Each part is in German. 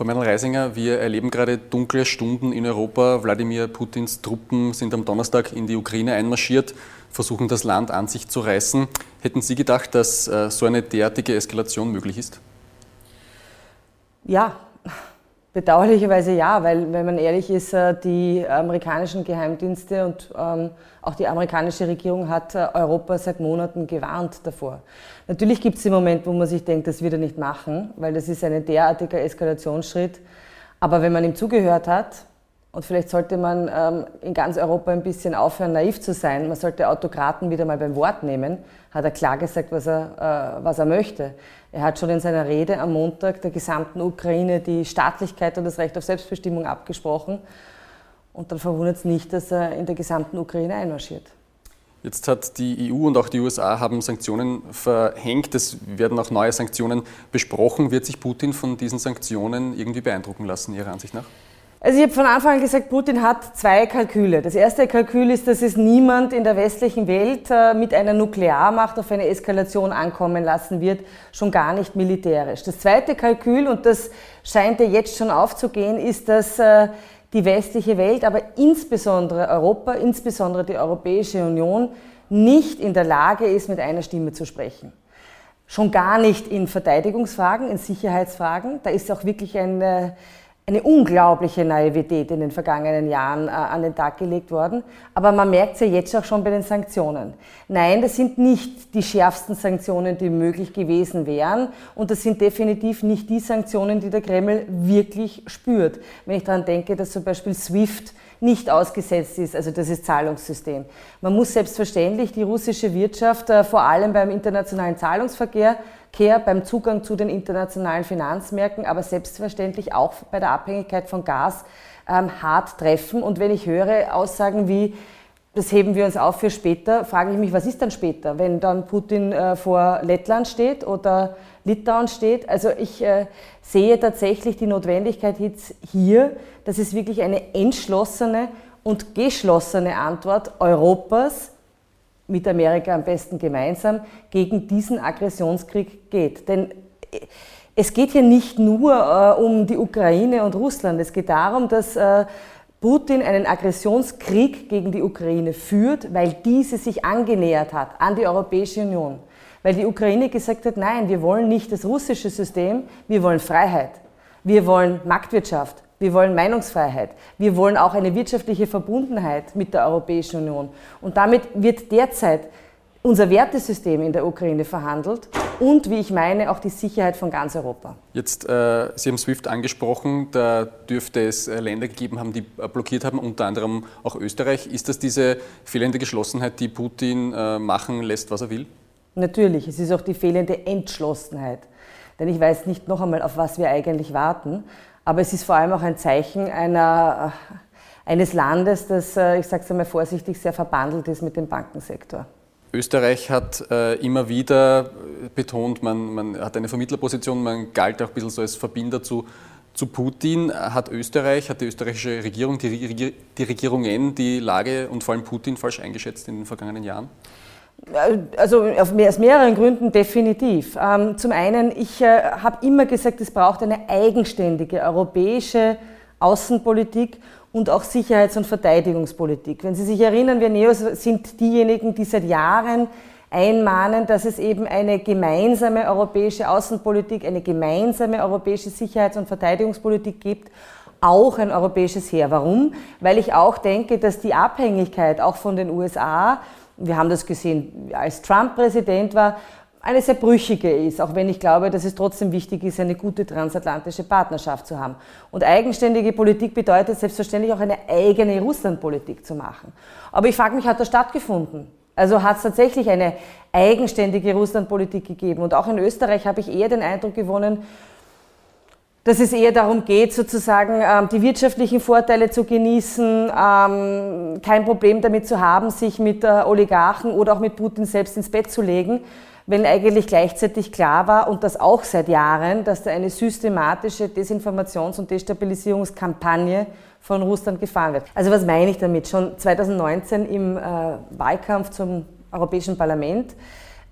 Frau Meinl-Reisinger, wir erleben gerade dunkle Stunden in Europa. Wladimir Putins Truppen sind am Donnerstag in die Ukraine einmarschiert, versuchen das Land an sich zu reißen. Hätten Sie gedacht, dass äh, so eine derartige Eskalation möglich ist? Ja, Bedauerlicherweise ja, weil wenn man ehrlich ist, äh, die amerikanischen Geheimdienste und ähm, auch die amerikanische Regierung hat äh, Europa seit Monaten gewarnt davor. Natürlich gibt es den Moment, wo man sich denkt, das wird er nicht machen, weil das ist ein derartiger Eskalationsschritt. Aber wenn man ihm zugehört hat, und vielleicht sollte man ähm, in ganz Europa ein bisschen aufhören, naiv zu sein. Man sollte Autokraten wieder mal beim Wort nehmen. Hat er klar gesagt, was er, äh, was er möchte. Er hat schon in seiner Rede am Montag der gesamten Ukraine die Staatlichkeit und das Recht auf Selbstbestimmung abgesprochen. Und dann verwundert es nicht, dass er in der gesamten Ukraine einmarschiert. Jetzt hat die EU und auch die USA haben Sanktionen verhängt. Es werden auch neue Sanktionen besprochen. Wird sich Putin von diesen Sanktionen irgendwie beeindrucken lassen, Ihrer Ansicht nach? Also ich habe von Anfang an gesagt, Putin hat zwei Kalküle. Das erste Kalkül ist, dass es niemand in der westlichen Welt äh, mit einer Nuklearmacht auf eine Eskalation ankommen lassen wird, schon gar nicht militärisch. Das zweite Kalkül, und das scheint ja jetzt schon aufzugehen, ist, dass äh, die westliche Welt, aber insbesondere Europa, insbesondere die Europäische Union, nicht in der Lage ist, mit einer Stimme zu sprechen. Schon gar nicht in Verteidigungsfragen, in Sicherheitsfragen. Da ist auch wirklich ein äh, eine unglaubliche Naivität in den vergangenen Jahren äh, an den Tag gelegt worden. Aber man merkt es ja jetzt auch schon bei den Sanktionen. Nein, das sind nicht die schärfsten Sanktionen, die möglich gewesen wären. Und das sind definitiv nicht die Sanktionen, die der Kreml wirklich spürt. Wenn ich daran denke, dass zum Beispiel SWIFT nicht ausgesetzt ist, also das ist Zahlungssystem. Man muss selbstverständlich die russische Wirtschaft äh, vor allem beim internationalen Zahlungsverkehr Care beim Zugang zu den internationalen Finanzmärkten, aber selbstverständlich auch bei der Abhängigkeit von Gas ähm, hart treffen. Und wenn ich höre Aussagen wie, das heben wir uns auf für später, frage ich mich, was ist dann später, wenn dann Putin äh, vor Lettland steht oder Litauen steht. Also ich äh, sehe tatsächlich die Notwendigkeit jetzt hier, dass es wirklich eine entschlossene und geschlossene Antwort Europas mit Amerika am besten gemeinsam gegen diesen Aggressionskrieg geht. Denn äh, es geht hier nicht nur äh, um die Ukraine und Russland, es geht darum, dass äh, Putin einen Aggressionskrieg gegen die Ukraine führt, weil diese sich angenähert hat an die Europäische Union. Weil die Ukraine gesagt hat, nein, wir wollen nicht das russische System, wir wollen Freiheit, wir wollen Marktwirtschaft, wir wollen Meinungsfreiheit. Wir wollen auch eine wirtschaftliche Verbundenheit mit der Europäischen Union. Und damit wird derzeit unser Wertesystem in der Ukraine verhandelt und, wie ich meine, auch die Sicherheit von ganz Europa. Jetzt, äh, Sie haben SWIFT angesprochen, da dürfte es äh, Länder gegeben haben, die äh, blockiert haben, unter anderem auch Österreich. Ist das diese fehlende Geschlossenheit, die Putin äh, machen lässt, was er will? Natürlich, es ist auch die fehlende Entschlossenheit. Denn ich weiß nicht noch einmal, auf was wir eigentlich warten. Aber es ist vor allem auch ein Zeichen einer, eines Landes, das, äh, ich sage es einmal vorsichtig, sehr verbandelt ist mit dem Bankensektor. Österreich hat äh, immer wieder betont, man, man, hat eine Vermittlerposition, man galt auch ein bisschen so als Verbinder zu, zu Putin. Hat Österreich, hat die österreichische Regierung, die, die Regierungen die Lage und vor allem Putin falsch eingeschätzt in den vergangenen Jahren? Also aus mehreren Gründen definitiv. Ähm, zum einen, ich äh, habe immer gesagt, es braucht eine eigenständige europäische Außenpolitik und auch Sicherheits- und Verteidigungspolitik. Wenn Sie sich erinnern, wir Neos sind diejenigen, die seit Jahren einmahnen, dass es eben eine gemeinsame europäische Außenpolitik, eine gemeinsame europäische Sicherheits- und Verteidigungspolitik gibt, auch ein europäisches Heer. Warum? Weil ich auch denke, dass die Abhängigkeit auch von den USA wir haben das gesehen, als Trump Präsident war, eine sehr brüchige ist, auch wenn ich glaube, dass es trotzdem wichtig ist, eine gute transatlantische Partnerschaft zu haben. Und eigenständige Politik bedeutet selbstverständlich auch eine eigene Russlandpolitik zu machen. Aber ich frage mich, hat das stattgefunden? Also hat es tatsächlich eine eigenständige Russlandpolitik gegeben? Und auch in Österreich habe ich eher den Eindruck gewonnen, dass es eher darum geht, sozusagen ähm, die wirtschaftlichen Vorteile zu genießen, ähm, kein Problem damit zu haben, sich mit Oligarchen oder auch mit Putin selbst ins Bett zu legen, wenn eigentlich gleichzeitig klar war und das auch seit Jahren, dass da eine systematische Desinformations- und Destabilisierungskampagne von Russland gefahren wird. Also was meine ich damit? Schon 2019 im äh, Wahlkampf zum Europäischen Parlament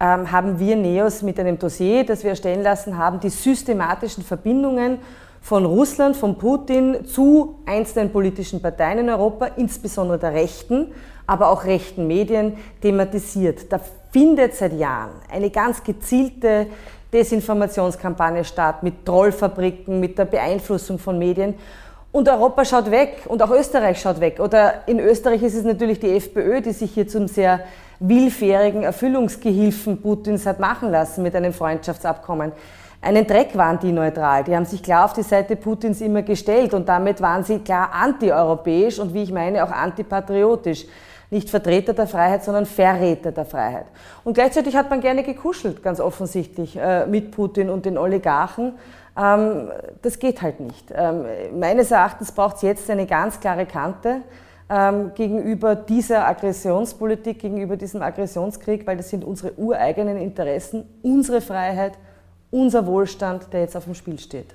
ähm, haben wir NEOS mit einem Dossier, das wir erstellen lassen haben, die systematischen Verbindungen von Russland, von Putin zu einzelnen politischen Parteien in Europa, insbesondere der Rechten, aber auch rechten Medien, thematisiert. Da findet seit Jahren eine ganz gezielte Desinformationskampagne statt mit Trollfabriken, mit der Beeinflussung von Medien. Und Europa schaut weg und auch Österreich schaut weg. Oder in Österreich ist es natürlich die FPÖ, die sich hier zum sehr willfährigen Erfüllungsgehilfen Putins hat machen lassen mit einem Freundschaftsabkommen. Einen Dreck waren die neutral. Die haben sich klar auf die Seite Putins immer gestellt und damit waren sie klar antieuropäisch und wie ich meine auch antipatriotisch. Nicht Vertreter der Freiheit, sondern Verräter der Freiheit. Und gleichzeitig hat man gerne gekuschelt, ganz offensichtlich, äh, mit Putin und den Oligarchen. Ähm, das geht halt nicht. Ähm, meines Erachtens braucht es jetzt eine ganz klare Kante ähm, gegenüber dieser Aggressionspolitik, gegenüber diesem Aggressionskrieg, weil das sind unsere ureigenen Interessen, unsere Freiheit, unser Wohlstand, der jetzt auf dem Spiel steht.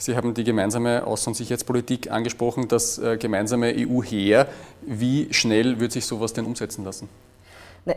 Sie haben die gemeinsame Außen- und Sicherheitspolitik angesprochen, das äh, gemeinsame EU-Heer. Wie schnell wird sich sowas denn umsetzen lassen? Ne,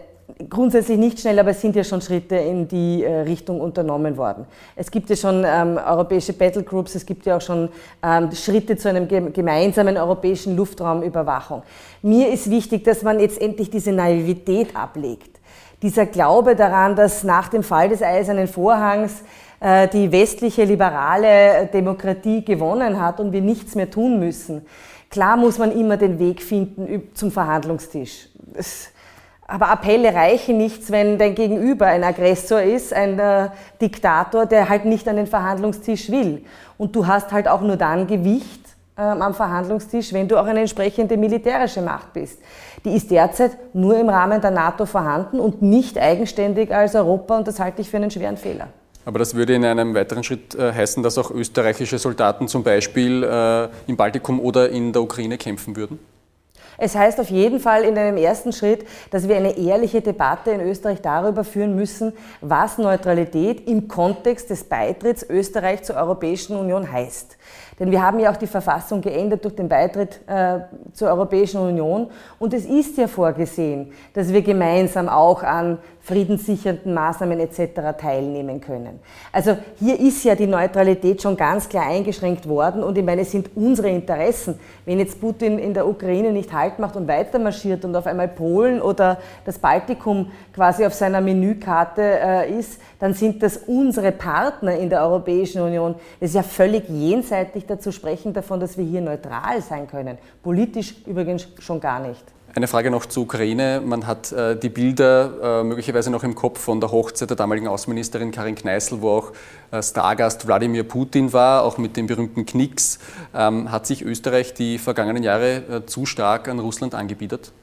grundsätzlich nicht schnell, aber es sind ja schon Schritte in die äh, Richtung unternommen worden. Es gibt ja schon ähm, europäische Battlegroups, es gibt ja auch schon ähm, Schritte zu einem gemeinsamen europäischen Luftraumüberwachung. Mir ist wichtig, dass man jetzt endlich diese Naivität ablegt. Dieser Glaube daran, dass nach dem Fall des Eisernen Vorhangs äh, die westliche liberale Demokratie gewonnen hat und wir nichts mehr tun müssen. Klar muss man immer den Weg finden zum Verhandlungstisch. Aber Appelle reichen nichts, wenn dein Gegenüber ein Aggressor ist, ein äh, Diktator, der halt nicht an den Verhandlungstisch will. Und du hast halt auch nur dann Gewicht äh, am Verhandlungstisch, wenn du auch eine entsprechende militärische Macht bist. Die ist derzeit nur im Rahmen der NATO vorhanden und nicht eigenständig als Europa und das halte ich für einen schweren Fehler. Aber das würde in einem weiteren Schritt äh, heißen, dass auch österreichische Soldaten zum Beispiel äh, im Baltikum oder in der Ukraine kämpfen würden? Es heißt auf jeden Fall in einem ersten Schritt, dass wir eine ehrliche Debatte in Österreich darüber führen müssen, was Neutralität im Kontext des Beitritts Österreich zur Europäischen Union heißt. Denn wir haben ja auch die Verfassung geändert durch den Beitritt äh, zur Europäischen Union. Und es ist ja vorgesehen, dass wir gemeinsam auch an friedenssichernden Maßnahmen etc. teilnehmen können. Also hier ist ja die Neutralität schon ganz klar eingeschränkt worden und ich meine, es sind unsere Interessen. Wenn jetzt Putin in der Ukraine nicht Halt macht und weiter marschiert und auf einmal Polen oder das Baltikum quasi auf seiner Menükarte äh, ist, dann sind das unsere Partner in der Europäischen Union. Es ist ja völlig jenseitig dazu sprechen davon, dass wir hier neutral sein können. Politisch übrigens schon gar nicht. Eine Frage noch zur Ukraine. Man hat äh, die Bilder äh, möglicherweise noch im Kopf von der Hochzeit der damaligen Außenministerin Karin Kneißl, wo auch äh, Stargast Wladimir Putin war, auch mit dem berühmten Knicks. Ähm, hat sich Österreich die vergangenen Jahre äh, zu stark an Russland angebietet?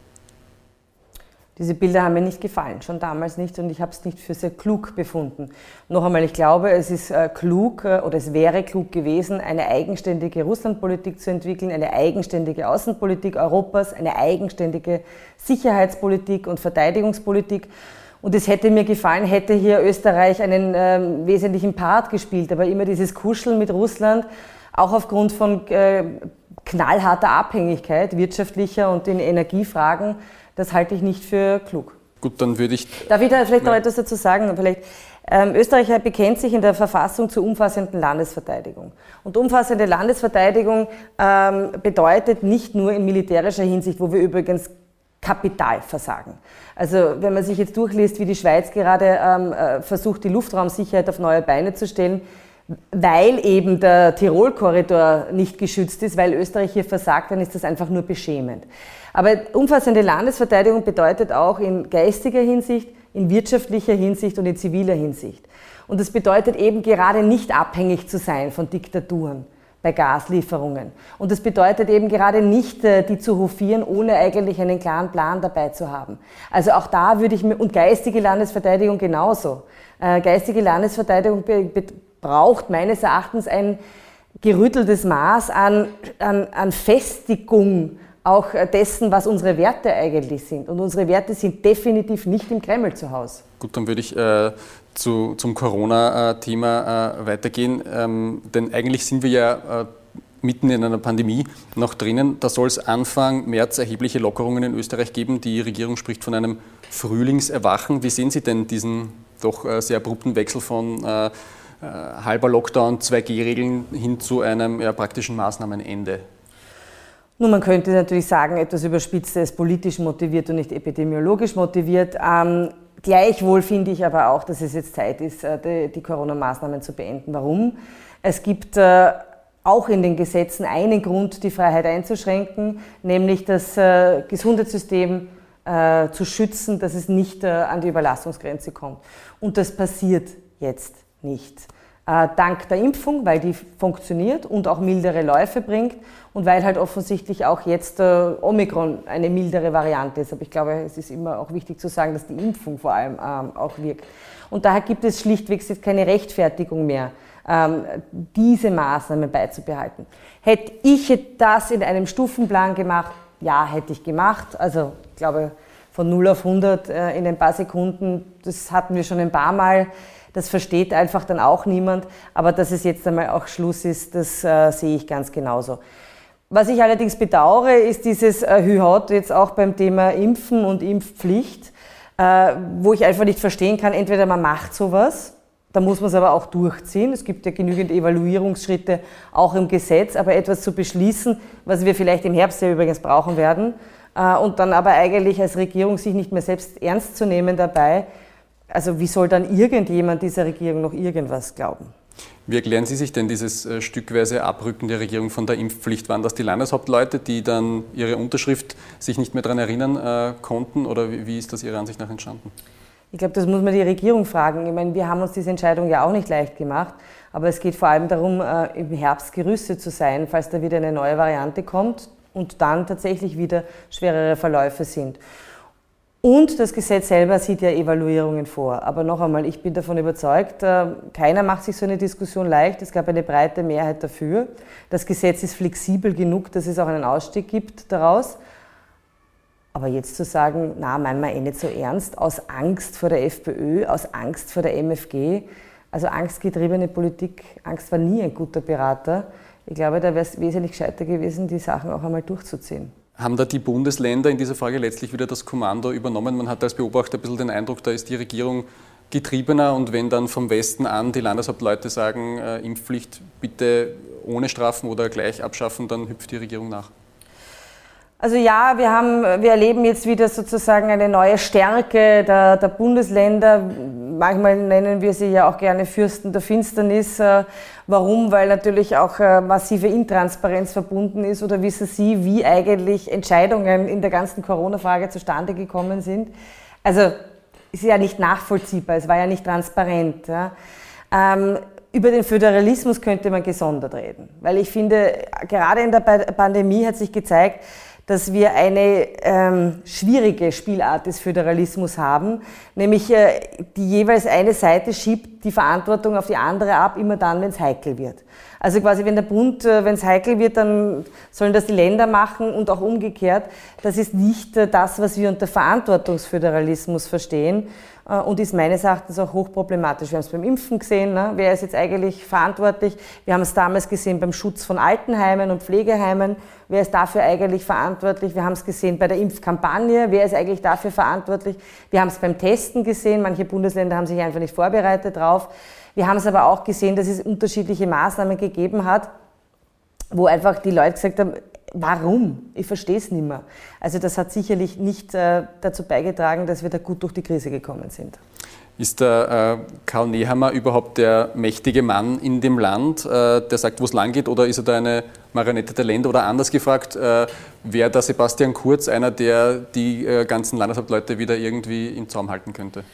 Diese Bilder haben mir nicht gefallen, schon damals nicht und ich habe es nicht für sehr klug befunden. Noch einmal, ich glaube, es ist äh, klug äh, oder es wäre klug gewesen, eine eigenständige Russlandpolitik zu entwickeln, eine eigenständige Außenpolitik Europas, eine eigenständige Sicherheitspolitik und Verteidigungspolitik. Und es hätte mir gefallen, hätte hier Österreich einen äh, wesentlichen Part gespielt, aber immer dieses Kuscheln mit Russland, auch aufgrund von äh, knallharter Abhängigkeit, wirtschaftlicher und in Energiefragen, das halte ich nicht für klug. Gut, dann würde ich. Darf ich da vielleicht noch etwas dazu sagen? Vielleicht, ähm, Österreich bekennt sich in der Verfassung zur umfassenden Landesverteidigung. Und umfassende Landesverteidigung ähm, bedeutet nicht nur in militärischer Hinsicht, wo wir übrigens kapital versagen. Also wenn man sich jetzt durchliest, wie die Schweiz gerade ähm, äh, versucht, die Luftraumsicherheit auf neue Beine zu stellen, weil eben der Tirol-Korridor nicht geschützt ist, weil Österreich hier versagt, dann ist das einfach nur beschämend. Aber umfassende Landesverteidigung bedeutet auch in geistiger Hinsicht, in wirtschaftlicher Hinsicht und in ziviler Hinsicht. Und das bedeutet eben gerade nicht abhängig zu sein von Diktaturen bei Gaslieferungen. Und das bedeutet eben gerade nicht, äh, die zu hofieren, ohne eigentlich einen klaren Plan dabei zu haben. Also auch da würde ich mir, und geistige Landesverteidigung genauso. Äh, geistige Landesverteidigung braucht meines Erachtens ein gerütteltes Maß an, an, an Festigung auch dessen, was unsere Werte eigentlich sind. Und unsere Werte sind definitiv nicht im Kreml zu Hause. Gut, dann würde ich äh, zu, zum Corona-Thema äh, weitergehen. Ähm, denn eigentlich sind wir ja äh, mitten in einer Pandemie noch drinnen. Da soll es Anfang März erhebliche Lockerungen in Österreich geben. Die Regierung spricht von einem Frühlingserwachen. Wie sehen Sie denn diesen doch äh, sehr abrupten Wechsel von äh, äh, halber Lockdown, 2G-Regeln hin zu einem ja, praktischen Maßnahmenende? Nun, man könnte natürlich sagen, etwas überspitzt, er ist politisch motiviert und nicht epidemiologisch motiviert. Ähm, gleichwohl finde ich aber auch, dass es jetzt Zeit ist, äh, die, die Corona-Maßnahmen zu beenden. Warum? Es gibt äh, auch in den Gesetzen einen Grund, die Freiheit einzuschränken, nämlich das äh, Gesundheitssystem äh, zu schützen, dass es nicht äh, an die Überlastungsgrenze kommt. Und das passiert jetzt nicht. Äh, dank der Impfung, weil die funktioniert und auch mildere Läufe bringt und weil halt offensichtlich auch jetzt äh, Omikron eine mildere Variante ist. Aber ich glaube, es ist immer auch wichtig zu sagen, dass die Impfung vor allem ähm, auch wirkt. Und daher gibt es schlichtweg jetzt keine Rechtfertigung mehr, ähm, diese Maßnahmen beizubehalten. Hätte ich das in einem Stufenplan gemacht, ja, hätte ich gemacht. Also ich glaube, von 0 auf 100 äh, in ein paar Sekunden, das hatten wir schon ein paar Mal. Das versteht einfach dann auch niemand. Aber dass es jetzt einmal auch Schluss ist, das äh, sehe ich ganz genauso. Was ich allerdings bedauere, ist dieses äh, Hü-Haut jetzt auch beim Thema Impfen und Impfpflicht, äh, wo ich einfach nicht verstehen kann, entweder man macht sowas, da muss man es aber auch durchziehen. Es gibt ja genügend Evaluierungsschritte auch im Gesetz, aber etwas zu beschließen, was wir vielleicht im Herbst ja übrigens brauchen werden, äh, und dann aber eigentlich als Regierung sich nicht mehr selbst ernst zu nehmen dabei. Also wie soll dann irgendjemand dieser Regierung noch irgendwas glauben? Wie erklären Sie sich denn dieses äh, stückweise Abrücken der Regierung von der Impfpflicht? Waren das die Landeshauptleute, die dann ihre Unterschrift sich nicht mehr daran erinnern äh, konnten oder wie ist das Ihrer Ansicht nach entstanden? Ich glaube, das muss man die Regierung fragen. Ich meine, wir haben uns diese Entscheidung ja auch nicht leicht gemacht, aber es geht vor allem darum, äh, im Herbst gerüstet zu sein, falls da wieder eine neue Variante kommt und dann tatsächlich wieder schwerere Verläufe sind. Und das Gesetz selber sieht ja Evaluierungen vor. Aber noch einmal, ich bin davon überzeugt, äh, keiner macht sich so eine Diskussion leicht. Es gab eine breite Mehrheit dafür. Das Gesetz ist flexibel genug, dass es auch einen Ausstieg gibt daraus. Aber jetzt zu sagen, na, meinen wir eh nicht so ernst, aus Angst vor der FPÖ, aus Angst vor der MFG, also angstgetriebene Politik, Angst war nie ein guter Berater. Ich glaube, da wäre es wesentlich gescheiter gewesen, die Sachen auch einmal durchzuziehen. Haben da die Bundesländer in dieser Frage letztlich wieder das Kommando übernommen? Man hat als Beobachter ein bisschen den Eindruck, da ist die Regierung getriebener und wenn dann vom Westen an die Landeshauptleute sagen, äh, Impfpflicht bitte ohne Strafen oder gleich abschaffen, dann hüpft die Regierung nach. Also ja, wir, haben, wir erleben jetzt wieder sozusagen eine neue Stärke der, der, Bundesländer. Manchmal nennen wir sie ja auch gerne Fürsten der Finsternis. Äh, warum? Weil natürlich auch äh, massive Intransparenz verbunden ist. Oder wissen Sie, wie eigentlich Entscheidungen in der ganzen Corona-Frage zustande gekommen sind? Also ist ja nicht nachvollziehbar, es war ja nicht transparent. Ja. Ähm, über den Föderalismus könnte man gesondert reden, weil ich finde, gerade in der Pandemie hat sich gezeigt, dass wir eine ähm, schwierige Spielart des Föderalismus haben, nämlich äh, die jeweils eine Seite schiebt die Verantwortung auf die andere ab, immer dann, wenn es heikel wird. Also quasi, wenn der Bund, äh, wenn es heikel wird, dann sollen das die Länder machen und auch umgekehrt. Das ist nicht äh, das, was wir unter Verantwortungsföderalismus verstehen, äh, und ist meines Erachtens auch hochproblematisch. Wir haben es beim Impfen gesehen, ne? wer ist jetzt eigentlich verantwortlich? Wir haben es damals gesehen beim Schutz von Altenheimen und Pflegeheimen, wer ist dafür eigentlich verantwortlich? Wir haben es gesehen bei der Impfkampagne, wer ist eigentlich dafür verantwortlich? Wir haben es beim Testen gesehen, manche Bundesländer haben sich einfach nicht vorbereitet drauf. Wir haben es aber auch gesehen, dass es unterschiedliche Maßnahmen gegeben hat, wo einfach die Leute gesagt haben, Warum? Ich verstehe es nicht mehr. Also das hat sicherlich nicht äh, dazu beigetragen, dass wir da gut durch die Krise gekommen sind. Ist der äh, Karl Nehammer überhaupt der mächtige Mann in dem Land, äh, der sagt, wo es lang geht, oder ist er da eine Marionette der Länder? Oder anders gefragt, äh, wäre da Sebastian Kurz einer, der die äh, ganzen Landeshauptleute wieder irgendwie im Zaum halten könnte?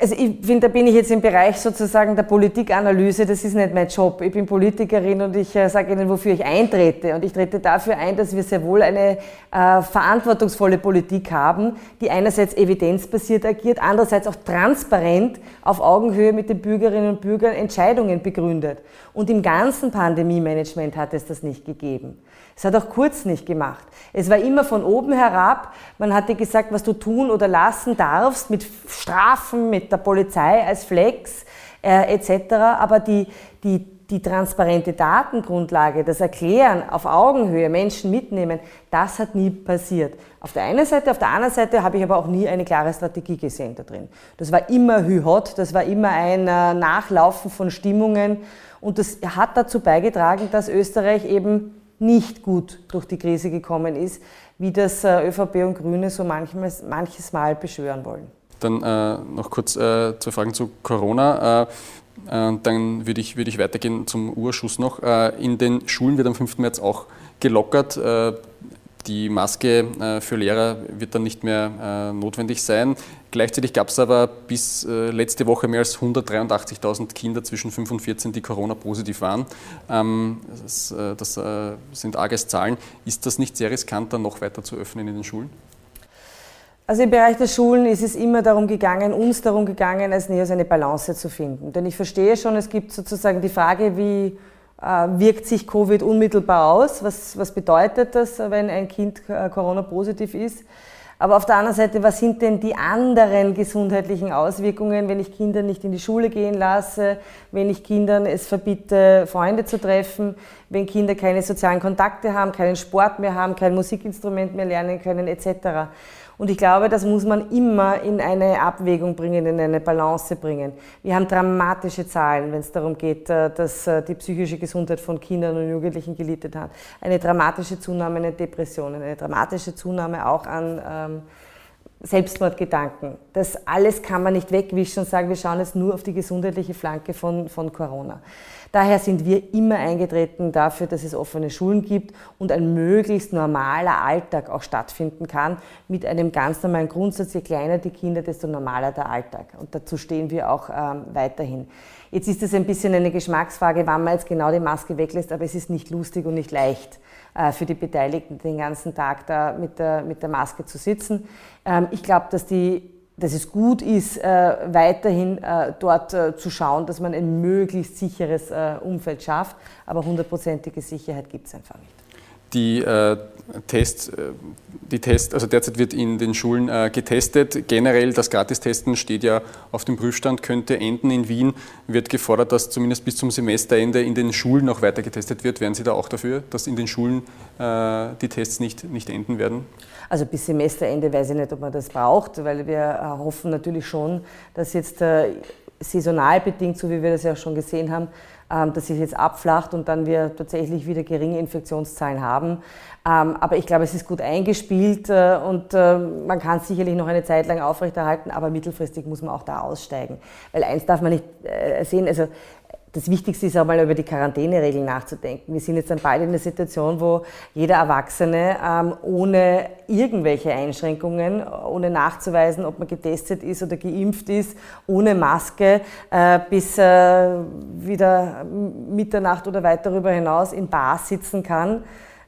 Also ich finde, da bin ich jetzt im Bereich sozusagen der Politikanalyse, das ist nicht mein Job. Ich bin Politikerin und ich äh, sage Ihnen, wofür ich eintrete. Und ich trete dafür ein, dass wir sehr wohl eine äh, verantwortungsvolle Politik haben, die einerseits evidenzbasiert agiert, andererseits auch transparent auf Augenhöhe mit den Bürgerinnen und Bürgern Entscheidungen begründet. Und im ganzen Pandemie-Management hat es das nicht gegeben. Es hat auch Kurz nicht gemacht. Es war immer von oben herab. Man hatte gesagt, was du tun oder lassen darfst, mit Strafen, mit der Polizei als Flex äh, etc. Aber die, die die transparente Datengrundlage, das Erklären auf Augenhöhe, Menschen mitnehmen, das hat nie passiert. Auf der einen Seite, auf der anderen Seite habe ich aber auch nie eine klare Strategie gesehen da drin. Das war immer hü-hot, das war immer ein äh, Nachlaufen von Stimmungen und das hat dazu beigetragen, dass Österreich eben nicht gut durch die Krise gekommen ist, wie das äh, ÖVP und Grüne so manches, manches Mal beschwören wollen. Dann äh, noch kurz äh, zwei Fragen zu Corona. Äh, äh dann würde ich, würd ich weitergehen zum Urschuss noch. Äh, in den Schulen wird am 5. März auch gelockert. Äh, die Maske für Lehrer wird dann nicht mehr notwendig sein. Gleichzeitig gab es aber bis letzte Woche mehr als 183.000 Kinder zwischen 5 und 14, die Corona-positiv waren. Ähm, das, das sind arge Zahlen. Ist das nicht sehr riskant, dann noch weiter zu öffnen in den Schulen? Also im Bereich der Schulen ist es immer darum gegangen, uns darum gegangen, als NEOS eine Balance zu finden. Denn ich verstehe schon, es gibt sozusagen die Frage, wie äh, wirkt sich Covid unmittelbar aus? Was, was bedeutet das, wenn ein Kind äh, Corona-positiv ist? Aber auf der anderen Seite, was sind denn die anderen gesundheitlichen Auswirkungen, wenn ich Kinder nicht in die Schule gehen lasse, wenn ich Kindern es verbiete, Freunde zu treffen, wenn Kinder keine sozialen Kontakte haben, keinen Sport mehr haben, kein Musikinstrument mehr lernen können, etc. Und ich glaube, das muss man immer in eine Abwägung bringen, in eine Balance bringen. Wir haben dramatische Zahlen, wenn es darum geht, äh, dass äh, die psychische Gesundheit von Kindern und Jugendlichen gelitten hat. Eine dramatische Zunahme an Depressionen, eine dramatische Zunahme auch an ähm, Selbstmordgedanken. Das alles kann man nicht wegwischen und sagen, wir schauen jetzt nur auf die gesundheitliche Flanke von, von Corona. Daher sind wir immer eingetreten dafür, dass es offene Schulen gibt und ein möglichst normaler Alltag auch stattfinden kann mit einem ganz normalen Grundsatz. Je kleiner die Kinder, desto normaler der Alltag. Und dazu stehen wir auch ähm, weiterhin. Jetzt ist es ein bisschen eine Geschmacksfrage, wann man jetzt genau die Maske weglässt, aber es ist nicht lustig und nicht leicht für die Beteiligten, den ganzen Tag da mit der, mit der Maske zu sitzen. Ähm, ich glaube, dass dass es gut ist, äh, weiterhin äh, dort äh, zu schauen, dass man ein möglichst sicheres äh, Umfeld schafft. Aber hundertprozentige Sicherheit gibt es einfach nicht. Die äh, Tests, äh, die Test, also derzeit wird in den Schulen getestet. Generell das Gratistesten steht ja auf dem Prüfstand, könnte enden. In Wien wird gefordert, dass zumindest bis zum Semesterende in den Schulen noch weiter getestet wird. Wären Sie da auch dafür, dass in den Schulen die Tests nicht, nicht enden werden? Also bis Semesterende weiß ich nicht, ob man das braucht, weil wir äh, hoffen natürlich schon, dass jetzt äh, saisonal bedingt, so wie wir das ja schon gesehen haben, ähm, dass sich jetzt abflacht und dann wir tatsächlich wieder geringe Infektionszahlen haben. Ähm, aber ich glaube, es ist gut eingespielt äh, und man kann es sicherlich noch eine Zeit lang aufrechterhalten, aber mittelfristig muss man auch da aussteigen. Weil eins darf man nicht sehen, also das Wichtigste ist auch mal über die Quarantäneregeln nachzudenken. Wir sind jetzt dann bald in der Situation, wo jeder Erwachsene ähm, ohne irgendwelche Einschränkungen, ohne nachzuweisen, ob man getestet ist oder geimpft ist, ohne Maske äh, bis äh, wieder Mitternacht oder weit darüber hinaus in Bars sitzen kann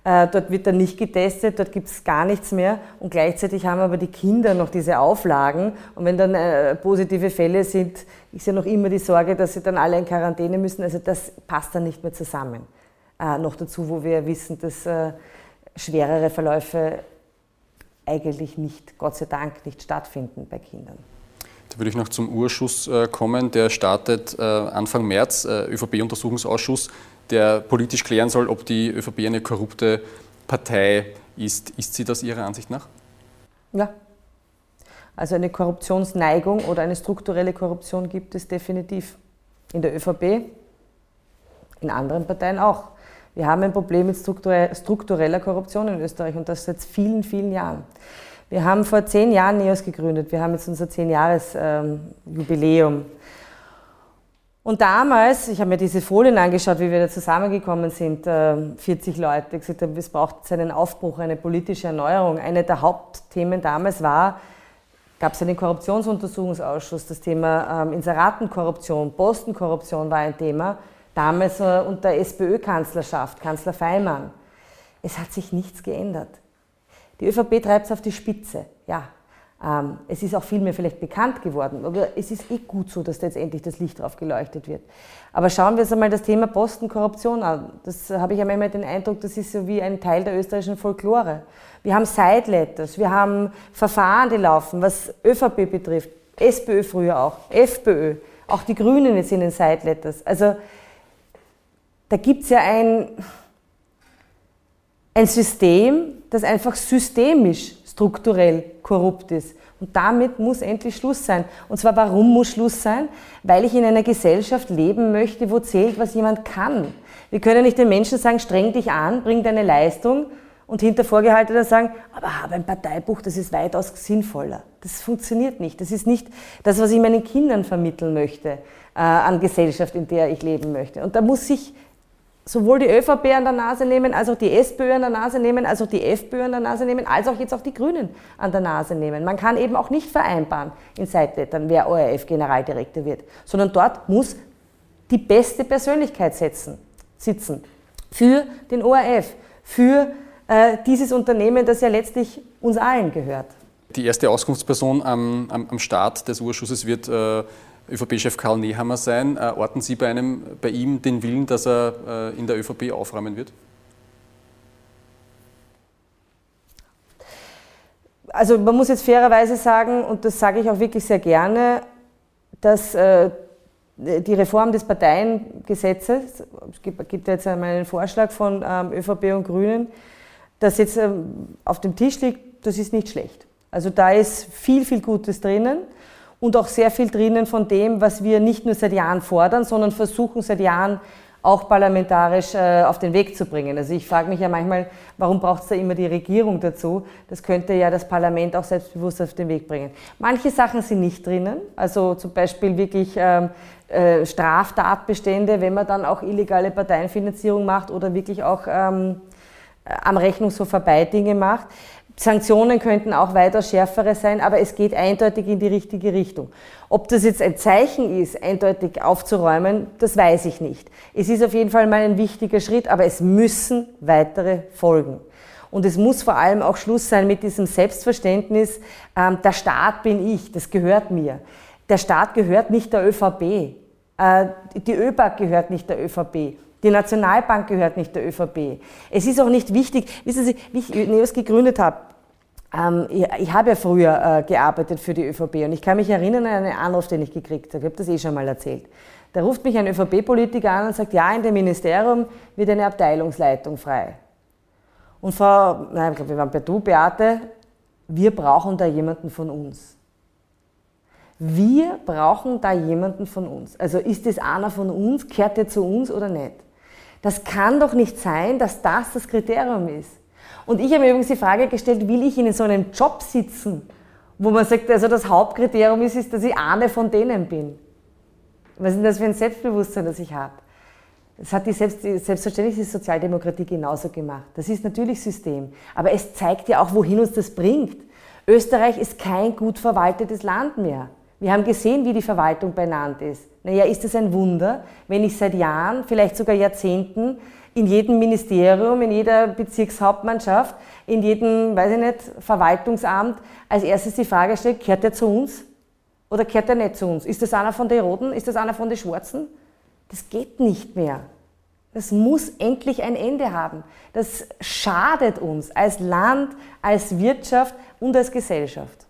äh, dort wird dann nicht getestet, dort gibt es gar nichts mehr. Und gleichzeitig haben aber die Kinder noch diese Auflagen. Und wenn dann äh, positive Fälle sind, ist ja noch immer die Sorge, dass sie dann alle in Quarantäne müssen. Also das passt dann nicht mehr zusammen. Äh, noch dazu, wo wir wissen, dass äh, schwerere Verläufe eigentlich nicht, Gott sei Dank, nicht stattfinden bei Kindern. Da würde ich noch zum Urschuss äh, kommen. Der startet äh, Anfang März, ÖVP-Untersuchungsausschuss der politisch klären soll, ob die ÖVP eine korrupte Partei ist. Ist sie das Ihrer Ansicht nach? Ja. Also eine Korruptionsneigung oder eine strukturelle Korruption gibt es definitiv. In der ÖVP, in anderen Parteien auch. Wir haben ein Problem mit struktureller Korruption in Österreich und das seit vielen, vielen Jahren. Wir haben vor zehn Jahren NEOS gegründet. Wir haben jetzt unser Zehn-Jahres-Jubiläum. Ähm, und damals, ich habe mir diese Folien angeschaut, wie wir da zusammengekommen sind, 40 äh, Leute, gesagt haben, es braucht einen Aufbruch, eine politische Erneuerung. Eine der Hauptthemen damals war, gab es einen Korruptionsuntersuchungsausschuss, das Thema ähm, Inseratenkorruption, Postenkorruption war ein Thema, damals äh, unter SPÖ-Kanzlerschaft, Kanzler Feimann. Es hat sich nichts geändert. Die ÖVP treibt es auf die Spitze, ja, ähm, es ist auch viel mehr vielleicht bekannt geworden, aber es ist eh gut so, dass da jetzt endlich das Licht drauf geleuchtet wird. Aber schauen wir uns einmal das Thema Postenkorruption an. Das habe ich ja manchmal den Eindruck, das ist so wie ein Teil der österreichischen Folklore. Wir haben Side Letters, wir haben Verfahren, die laufen, was ÖVP betrifft, SPÖ früher auch, FPÖ, auch die Grünen sind in Side Letters. Also da gibt es ja ein, ein System, das einfach systemisch, strukturell korrupt ist. Und damit muss endlich Schluss sein. Und zwar, warum muss Schluss sein? Weil ich in einer Gesellschaft leben möchte, wo zählt, was jemand kann. Wir können nicht den Menschen sagen, streng dich an, bring deine Leistung und hinter Vorgehaltener sagen, aber habe ein Parteibuch, das ist weitaus sinnvoller. Das funktioniert nicht. Das ist nicht das, was ich meinen Kindern vermitteln möchte äh, an Gesellschaft, in der ich leben möchte. Und da muss sich sowohl die ÖVP an der Nase nehmen, als auch die SPÖ an der Nase nehmen, als auch die FPÖ an der Nase nehmen, als auch jetzt auch die Grünen an der Nase nehmen. Man kann eben auch nicht vereinbaren in Seitblättern, wer ORF-Generaldirektor wird, sondern dort muss die beste Persönlichkeit setzen, sitzen für den ORF, für äh, dieses Unternehmen, das ja letztlich uns allen gehört. Die erste Auskunftsperson am, am, am Start des Urschusses wird äh, ÖVP-Chef Karl Nehammer sein. Äh, orten Sie bei, einem, bei ihm den Willen, dass er äh, in der ÖVP aufräumen wird? Also man muss jetzt fairerweise sagen, und das sage ich auch wirklich sehr gerne, dass äh, die Reform des Parteiengesetzes, es gibt, jetzt einmal einen Vorschlag von ähm, ÖVP und Grünen, das jetzt ähm, auf dem Tisch liegt, das ist nicht schlecht. Also da ist viel, viel Gutes drinnen und auch sehr viel drinnen von dem, was wir nicht nur seit Jahren fordern, sondern versuchen seit Jahren auch parlamentarisch äh, auf den Weg zu bringen. Also ich frage mich ja manchmal, warum braucht es da immer die Regierung dazu? Das könnte ja das Parlament auch selbstbewusst auf den Weg bringen. Manche Sachen sind nicht drinnen, also zum Beispiel wirklich ähm, äh, Straftatbestände, wenn man dann auch illegale Parteienfinanzierung macht oder wirklich auch ähm, am Rechnungshof vorbei Dinge macht. Sanktionen könnten auch weiter schärfere sein, aber es geht eindeutig in die richtige Richtung. Ob das jetzt ein Zeichen ist, eindeutig aufzuräumen, das weiß ich nicht. Es ist auf jeden Fall mal ein wichtiger Schritt, aber es müssen weitere folgen. Und es muss vor allem auch Schluss sein mit diesem Selbstverständnis, ähm, der Staat bin ich, das gehört mir. Der Staat gehört nicht der ÖVP. Äh, die ÖBAG gehört nicht der ÖVP. Die Nationalbank gehört nicht der ÖVP. Es ist auch nicht wichtig, wissen Sie, wie ich NEOS gegründet habe, ähm, ich, habe ja früher äh, gearbeitet für die ÖVP und ich kann mich erinnern an einen Anruf, den ich gekriegt habe. Ich habe das eh schon mal erzählt. Da ruft mich ein ÖVP-Politiker an und sagt, ja, in dem Ministerium wird eine Abteilungsleitung frei. Und Frau, nein, ich glaube, wir waren bei du, Beate, wir brauchen da jemanden von uns. Wir brauchen da jemanden von uns. Also ist es einer von uns, kehrt er zu uns oder nicht? Das kann doch nicht sein, dass das das Kriterium ist. Und ich habe mir übrigens die Frage gestellt, will ich in so einem Job sitzen, wo man sagt, also das Hauptkriterium ist, ist dass ich eine von denen bin. Was ist denn das für ein Selbstbewusstsein, das ich habe? Das hat die Selbst, selbstverständlich die Sozialdemokratie genauso gemacht. Das ist natürlich System. Aber es zeigt ja auch, wohin uns das bringt. Österreich ist kein gut verwaltetes Land mehr. Wir haben gesehen, wie die Verwaltung benannt ist. Naja, ist es ein Wunder, wenn ich seit Jahren, vielleicht sogar Jahrzehnten, in jedem Ministerium, in jeder Bezirkshauptmannschaft, in jedem, weiß ich nicht, Verwaltungsamt als erstes die Frage stellt, gehört der zu uns oder gehört der nicht zu uns? Ist das einer von den Roten? Ist das einer von den Schwarzen? Das geht nicht mehr. Das muss endlich ein Ende haben. Das schadet uns als Land, als Wirtschaft und als Gesellschaft.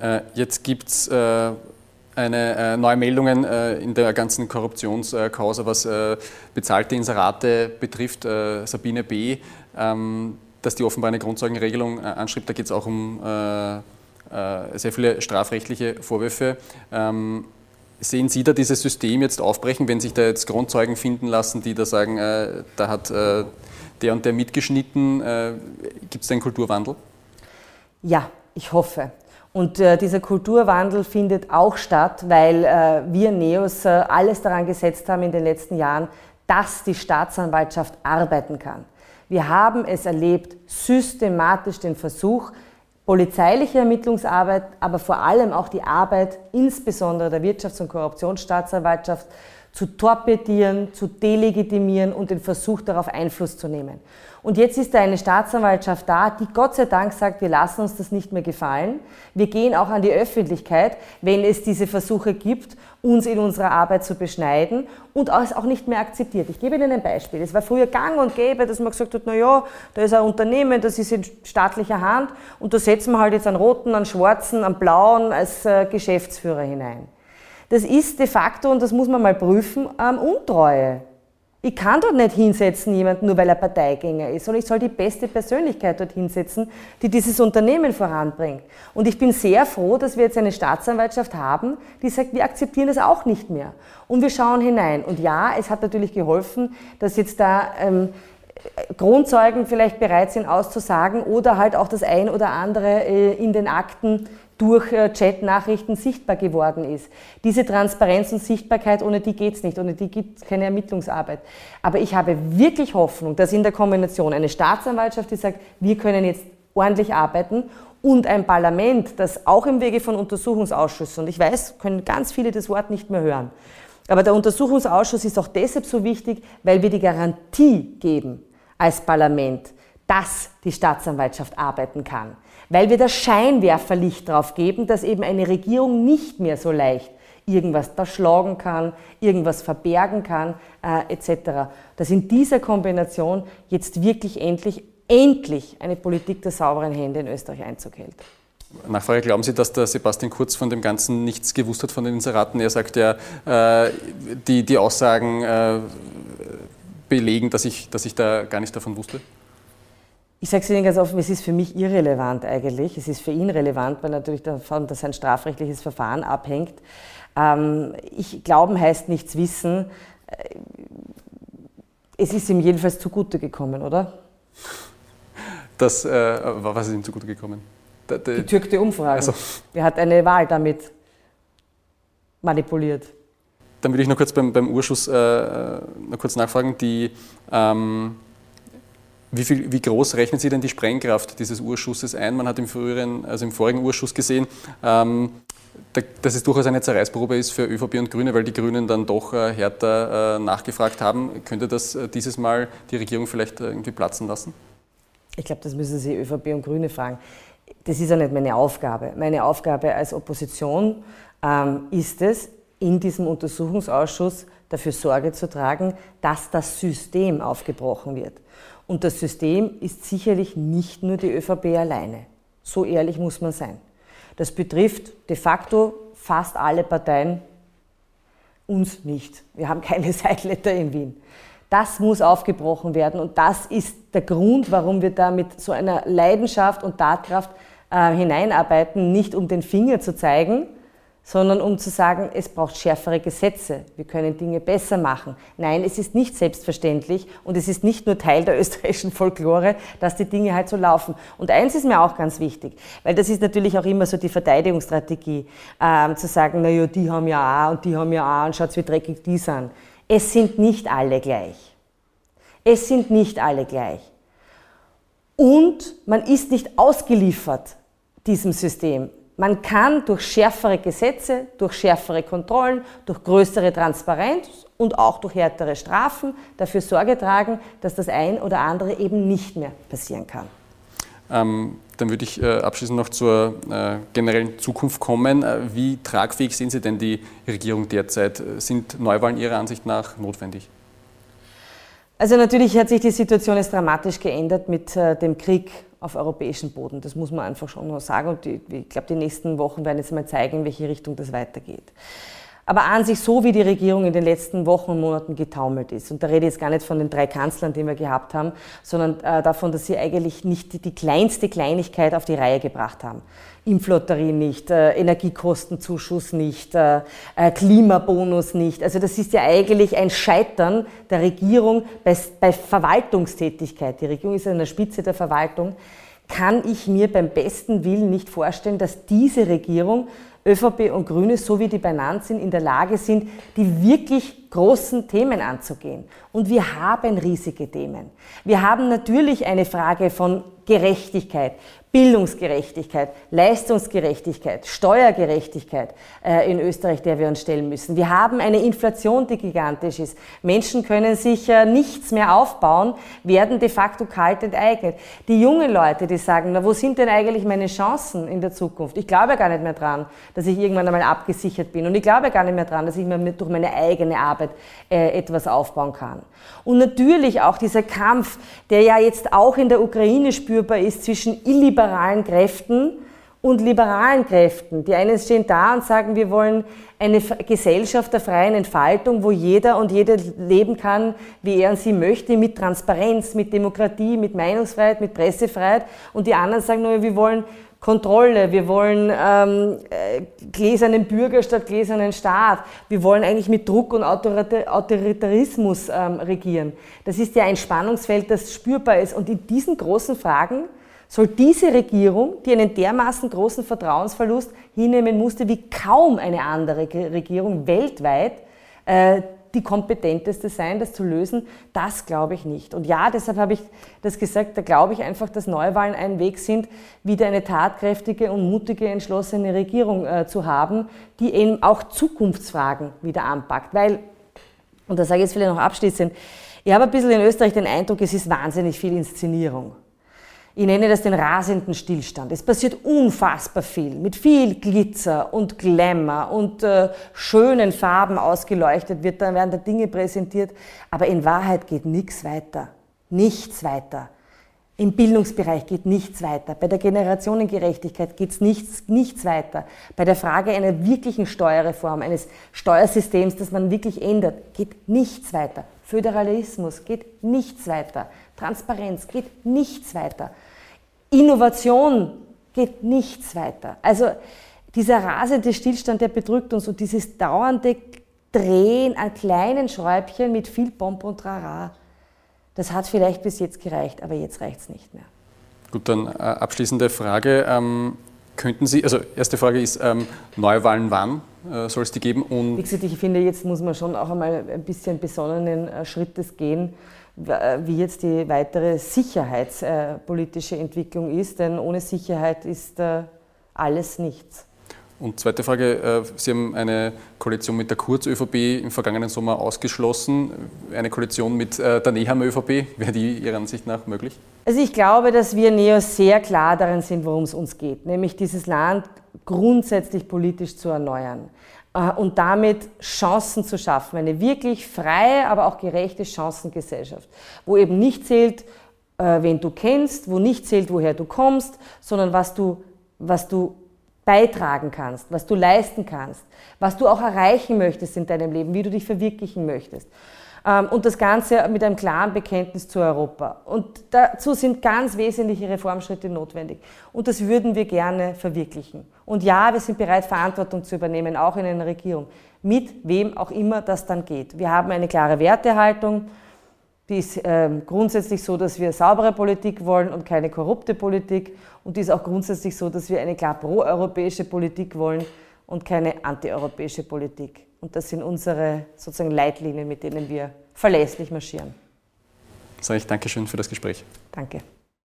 Äh, jetzt gibt es äh, eine äh, neue Meldungen äh, in der ganzen Korruptionskause, was äh, bezahlte Inserate betrifft. Äh, Sabine B., ähm, dass die offenbar eine Grundzeugenregelung anschreibt. Da geht es auch um sehr viele strafrechtliche Vorwürfe. Ähm, sehen Sie da dieses System jetzt aufbrechen, wenn sich da jetzt Grundzeugen finden lassen, die da sagen, da hat der und der mitgeschnitten? Gibt es da einen Kulturwandel? Ja, ich hoffe. Und äh, dieser Kulturwandel findet auch statt, weil äh, wir Neos äh, alles daran gesetzt haben in den letzten Jahren, dass die Staatsanwaltschaft arbeiten kann. Wir haben es erlebt, systematisch den Versuch, polizeiliche Ermittlungsarbeit, aber vor allem auch die Arbeit insbesondere der Wirtschafts- und Korruptionsstaatsanwaltschaft zu torpedieren, zu delegitimieren und den Versuch darauf Einfluss zu nehmen. Und jetzt ist da eine Staatsanwaltschaft da, die Gott sei Dank sagt, wir lassen uns das nicht mehr gefallen. Wir gehen auch an die Öffentlichkeit, wenn es diese Versuche gibt, uns in unserer Arbeit zu beschneiden und es auch nicht mehr akzeptiert. Ich gebe Ihnen ein Beispiel. Es war früher gang und gäbe, dass man gesagt hat, na ja, da ist ein Unternehmen, das ist in staatlicher Hand und da setzen wir halt jetzt einen roten, einen schwarzen, einen blauen als äh, Geschäftsführer hinein. Das ist de facto, und das muss man mal prüfen, ähm, Untreue. Ich kann dort nicht hinsetzen, jemanden nur weil er Parteigänger ist, sondern ich soll die beste Persönlichkeit dort hinsetzen, die dieses Unternehmen voranbringt. Und ich bin sehr froh, dass wir jetzt eine Staatsanwaltschaft haben, die sagt, wir akzeptieren das auch nicht mehr. Und wir schauen hinein. Und ja, es hat natürlich geholfen, dass jetzt da ähm, Grundzeugen vielleicht bereit sind auszusagen oder halt auch das ein oder andere äh, in den Akten durch äh, Chat-Nachrichten sichtbar geworden ist. Diese Transparenz und Sichtbarkeit, ohne die geht es nicht, ohne die gibt es keine Ermittlungsarbeit. Aber ich habe wirklich Hoffnung, dass in der Kombination eine Staatsanwaltschaft, die sagt, wir können jetzt ordentlich arbeiten und ein Parlament, das auch im Wege von Untersuchungsausschüssen, und ich weiß, können ganz viele das Wort nicht mehr hören, aber der Untersuchungsausschuss ist auch deshalb so wichtig, weil wir die Garantie geben als Parlament, dass die Staatsanwaltschaft arbeiten kann weil wir das Scheinwerferlicht darauf geben, dass eben eine Regierung nicht mehr so leicht irgendwas erschlagen kann, irgendwas verbergen kann, äh, etc. Dass in dieser Kombination jetzt wirklich endlich, endlich eine Politik der sauberen Hände in Österreich Einzug hält. Nachfrage, glauben Sie, dass der Sebastian Kurz von dem Ganzen nichts gewusst hat von den Inseraten? Er sagt ja, äh, die, die Aussagen äh, belegen, dass ich, dass ich da gar nichts davon wusste? Ich sage es Ihnen ganz offen, es ist für mich irrelevant eigentlich. Es ist für ihn relevant, weil natürlich davon, dass ein strafrechtliches Verfahren abhängt. Ähm, ich glauben heißt nichts wissen. Äh, es ist ihm jedenfalls zugute gekommen, oder? Das, äh, was ist ihm zugute gekommen? Getürkte Umfragen. Also. Er hat eine Wahl damit manipuliert. Dann würde ich noch kurz beim, beim Urschuss äh, noch kurz nachfragen. Die, ähm, wie, viel, wie, groß rechnen Sie denn die Sprengkraft dieses Urschusses ein? Man hat im, früheren, also im vorigen Urschuss gesehen, ähm, dass es durchaus eine Zerreißprobe ist für ÖVP und Grüne, weil die Grünen dann doch äh, härter äh, nachgefragt haben. Könnte das äh, dieses Mal die Regierung vielleicht irgendwie platzen lassen? Ich glaube, das müssen Sie ÖVP und Grüne fragen. Das ist ja nicht meine Aufgabe. Meine Aufgabe als Opposition ähm, ist es, in diesem Untersuchungsausschuss dafür Sorge zu tragen, dass das System aufgebrochen wird. Und das System ist sicherlich nicht nur die ÖVP alleine. So ehrlich muss man sein. Das betrifft de facto fast alle Parteien, uns nicht. Wir haben keine Sideletter in Wien. Das muss aufgebrochen werden und das ist der Grund, warum wir da mit so einer Leidenschaft und Tatkraft äh, hineinarbeiten, nicht um den Finger zu zeigen, sondern um zu sagen, es braucht schärfere Gesetze, wir können Dinge besser machen. Nein, es ist nicht selbstverständlich und es ist nicht nur Teil der österreichischen Folklore, dass die Dinge halt so laufen. Und eins ist mir auch ganz wichtig, weil das ist natürlich auch immer so die Verteidigungsstrategie, ähm, zu sagen, naja, die haben ja auch und die haben ja auch und schaut, wie dreckig die sind. Es sind nicht alle gleich. Es sind nicht alle gleich. Und man ist nicht ausgeliefert diesem System. Man kann durch schärfere Gesetze, durch schärfere Kontrollen, durch größere Transparenz und auch durch härtere Strafen dafür Sorge tragen, dass das ein oder andere eben nicht mehr passieren kann. Ähm, dann würde ich äh, abschließend noch zur äh, generellen Zukunft kommen. Äh, wie tragfähig sehen Sie denn die Regierung derzeit? Sind Neuwahlen Ihrer Ansicht nach notwendig? Also natürlich hat sich die Situation jetzt dramatisch geändert mit äh, dem Krieg auf europäischem Boden. Das muss man einfach schon noch sagen. Und ich glaube, die nächsten Wochen werden jetzt mal zeigen, in welche Richtung das weitergeht. Aber an sich so, wie die Regierung in den letzten Wochen und Monaten getaumelt ist, und da rede ich jetzt gar nicht von den drei Kanzlern, die wir gehabt haben, sondern äh, davon, dass sie eigentlich nicht die, kleinste Kleinigkeit auf die Reihe gebracht haben. Impflotterie nicht, äh, Energiekostenzuschuss nicht, äh, Klimabonus nicht. Also das ist ja eigentlich ein Scheitern der Regierung bei Verwaltungstätigkeit. Die Regierung ist an der Spitze der Verwaltung. Kann ich mir beim besten Willen nicht vorstellen, dass diese Regierung ÖVP und Grüne, so wie die benannt sind, in der Lage sind, die wirklich großen Themen anzugehen. Und wir haben riesige Themen. Wir haben natürlich eine Frage von Gerechtigkeit, Bildungsgerechtigkeit, Leistungsgerechtigkeit, Steuergerechtigkeit äh, in Österreich, der wir uns stellen müssen. Wir haben eine Inflation, die gigantisch ist. Menschen können sich äh, nichts mehr aufbauen, werden de facto kalt enteignet. Die jungen Leute, die sagen, na, wo sind denn eigentlich meine Chancen in der Zukunft? Ich glaube gar nicht mehr dran, dass ich irgendwann einmal abgesichert bin. Und ich glaube gar nicht mehr dran, dass ich mir durch meine eigene Arbeit äh, etwas aufbauen kann. Und natürlich auch dieser Kampf, der ja jetzt auch in der Ukraine spürbar ist zwischen illiberalen Kräften und liberalen Kräften. Die einen stehen da und sagen, wir wollen eine Gesellschaft der freien Entfaltung, wo jeder und jede leben kann, wie er und sie möchte, mit Transparenz, mit Demokratie, mit Meinungsfreiheit, mit Pressefreiheit. Und die anderen sagen nur, wir wollen Kontrolle, wir wollen ähm, äh, gläsernen Bürger statt gläsernen Staat, wir wollen eigentlich mit Druck und Autoritarismus ähm, regieren. Das ist ja ein Spannungsfeld, das spürbar ist. Und in diesen großen Fragen soll diese Regierung, die einen dermaßen großen Vertrauensverlust hinnehmen musste wie kaum eine andere Regierung weltweit, äh, die kompetenteste sein, das zu lösen, das glaube ich nicht. Und ja, deshalb habe ich das gesagt, da glaube ich einfach, dass Neuwahlen ein Weg sind, wieder eine tatkräftige und mutige, entschlossene Regierung äh, zu haben, die eben auch Zukunftsfragen wieder anpackt. Weil, und da sage ich jetzt vielleicht noch abschließend, ich habe ein bisschen in Österreich den Eindruck, es ist wahnsinnig viel Inszenierung. Ich nenne das den rasenden Stillstand. Es passiert unfassbar viel, mit viel Glitzer und Glamour und äh, schönen Farben ausgeleuchtet wird, dann werden da Dinge präsentiert, aber in Wahrheit geht nichts weiter. Nichts weiter. Im Bildungsbereich geht nichts weiter. Bei der Generationengerechtigkeit geht nichts, nichts weiter. Bei der Frage einer wirklichen Steuerreform, eines Steuersystems, das man wirklich ändert, geht nichts weiter. Föderalismus geht nichts weiter. Transparenz geht nichts weiter. Innovation geht nichts weiter. Also dieser rasende Stillstand, der bedrückt uns und dieses dauernde Drehen an kleinen Schräubchen mit viel Pomp und Trara, das hat vielleicht bis jetzt gereicht, aber jetzt reicht es nicht mehr. Gut, dann äh, abschließende Frage. Ähm, könnten Sie, also erste Frage ist, ähm, Neuwahlen wann äh, soll es die geben? Und Wie gesagt, ich finde, jetzt muss man schon auch einmal ein bisschen besonnenen äh, Schrittes gehen wie jetzt die weitere sicherheitspolitische Entwicklung ist, denn ohne Sicherheit ist äh, alles nichts. Und zweite Frage, äh, Sie haben eine Koalition mit der Kurz-ÖVP im vergangenen Sommer ausgeschlossen. Eine Koalition mit äh, der Neham-ÖVP, wäre die Ihrer Ansicht nach möglich? Also ich glaube, dass wir Neos sehr klar darin sind, worum es uns geht, nämlich dieses Land grundsätzlich politisch zu erneuern. Äh, und damit Chancen zu schaffen. Eine wirklich freie, aber auch gerechte Chancengesellschaft, wo eben nicht zählt, äh, wen du kennst, wo nicht zählt, woher du kommst, sondern was du, was du beitragen kannst, was du leisten kannst, was du auch erreichen möchtest in deinem Leben, wie du dich verwirklichen möchtest. Ähm, und das Ganze mit einem klaren Bekenntnis zu Europa. Und dazu sind ganz wesentliche Reformschritte notwendig. Und das würden wir gerne verwirklichen. Und ja, wir sind bereit, Verantwortung zu übernehmen, auch in einer Regierung. Mit wem auch immer das dann geht. Wir haben eine klare Wertehaltung. Die ist ähm, grundsätzlich so, dass wir saubere Politik wollen und keine korrupte Politik. Und die ist auch grundsätzlich so, dass wir eine klar proeuropäische Politik wollen und keine antieuropäische Politik. Und das sind unsere sozusagen Leitlinien, mit denen wir verlässlich marschieren. Sage ich Dankeschön für das Gespräch. Danke.